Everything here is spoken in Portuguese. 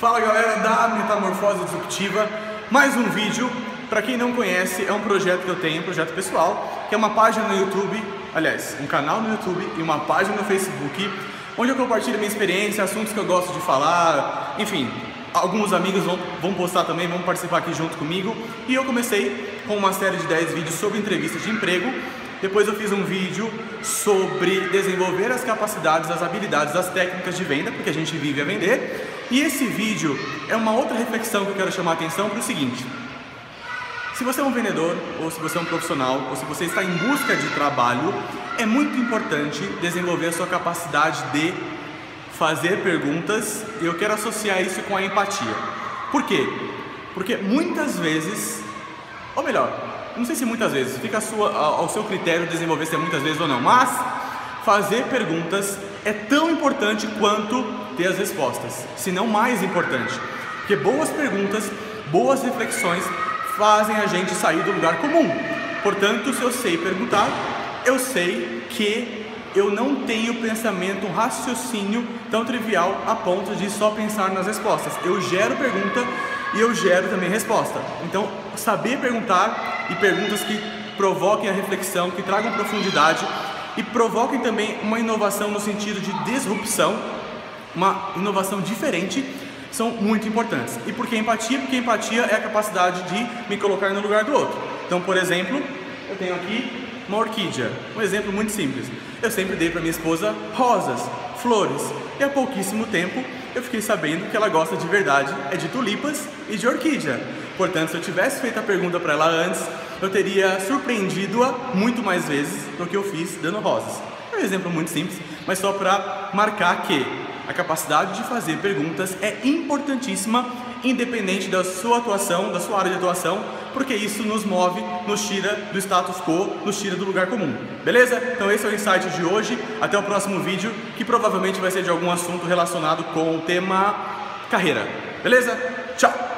Fala galera da Metamorfose Disruptiva, mais um vídeo. Para quem não conhece, é um projeto que eu tenho, um projeto pessoal, que é uma página no YouTube, aliás, um canal no YouTube e uma página no Facebook, onde eu compartilho minha experiência, assuntos que eu gosto de falar, enfim, alguns amigos vão, vão postar também, vão participar aqui junto comigo. E eu comecei com uma série de 10 vídeos sobre entrevistas de emprego. Depois eu fiz um vídeo sobre desenvolver as capacidades, as habilidades, as técnicas de venda, porque a gente vive a vender. E esse vídeo é uma outra reflexão que eu quero chamar a atenção para o seguinte. Se você é um vendedor, ou se você é um profissional, ou se você está em busca de trabalho, é muito importante desenvolver a sua capacidade de fazer perguntas e eu quero associar isso com a empatia. Por quê? Porque muitas vezes, ou melhor, não sei se muitas vezes, fica sua, ao seu critério desenvolver se é muitas vezes ou não, mas fazer perguntas é tão importante quanto ter as respostas, se não mais importante. Porque boas perguntas, boas reflexões fazem a gente sair do lugar comum. Portanto, se eu sei perguntar, eu sei que eu não tenho pensamento, um raciocínio tão trivial a ponto de só pensar nas respostas. Eu gero pergunta e eu gero também resposta. Então, saber perguntar e perguntas que provoquem a reflexão, que tragam profundidade e provoquem também uma inovação no sentido de disrupção, uma inovação diferente, são muito importantes. E por que empatia? Porque empatia é a capacidade de me colocar no lugar do outro. Então, por exemplo, eu tenho aqui uma orquídea, um exemplo muito simples eu sempre dei para minha esposa rosas, flores. E há pouquíssimo tempo eu fiquei sabendo que ela gosta de verdade é de tulipas e de orquídea. Portanto, se eu tivesse feito a pergunta para ela antes, eu teria surpreendido-a muito mais vezes do que eu fiz dando rosas. É um exemplo muito simples, mas só para marcar que a capacidade de fazer perguntas é importantíssima, independente da sua atuação, da sua área de atuação, porque isso nos move, nos tira do status quo, nos tira do lugar comum. Beleza? Então esse é o insight de hoje. Até o próximo vídeo, que provavelmente vai ser de algum assunto relacionado com o tema carreira. Beleza? Tchau!